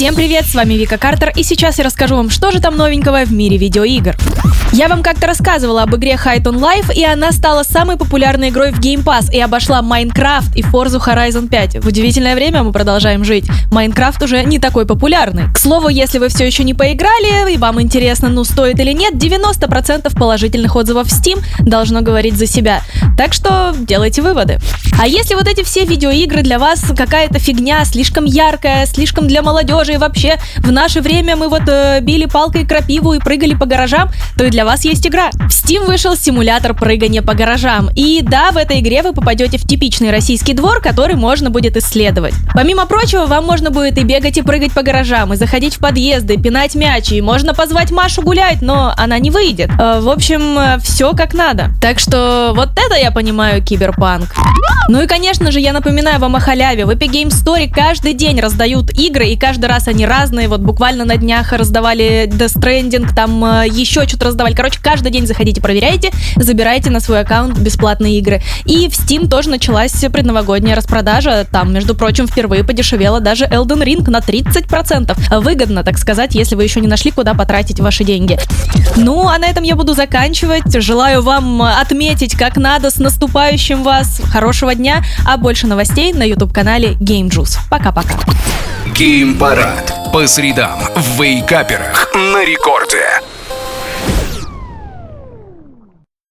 Всем привет, с вами Вика Картер, и сейчас я расскажу вам, что же там новенького в мире видеоигр. Я вам как-то рассказывала об игре Height on Life, и она стала самой популярной игрой в Game Pass и обошла Minecraft и Forza Horizon 5. В удивительное время мы продолжаем жить. Minecraft уже не такой популярный. К слову, если вы все еще не поиграли, и вам интересно, ну стоит или нет, 90% положительных отзывов в Steam должно говорить за себя. Так что делайте выводы. А если вот эти все видеоигры для вас какая-то фигня, слишком яркая, слишком для молодежи, и вообще в наше время мы вот э, били палкой крапиву и прыгали по гаражам, то и для вас есть игра. В Steam вышел симулятор прыгания по гаражам. И да, в этой игре вы попадете в типичный российский двор, который можно будет исследовать. Помимо прочего, вам можно будет и бегать, и прыгать по гаражам, и заходить в подъезды, пинать мячи, и можно позвать Машу гулять, но она не выйдет. Э, в общем, э, все как надо. Так что вот это я понимаю киберпанк. Ну и, конечно же, я напоминаю вам о халяве. В Epic Game Store каждый день раздают игры, и каждый раз они разные. Вот буквально на днях раздавали Death Stranding, там э, еще что-то раздавали. Короче, каждый день заходите, проверяйте, забирайте на свой аккаунт бесплатные игры. И в Steam тоже началась предновогодняя распродажа. Там, между прочим, впервые подешевела даже Elden Ring на 30%. Выгодно, так сказать, если вы еще не нашли, куда потратить ваши деньги. Ну, а на этом я буду заканчивать. Желаю вам отметить, как надо, с наступающим вас. Хорошего дня, а больше новостей на YouTube-канале Game Juice. Пока-пока. Гейм-парад по средам в Вейкаперах на рекорде.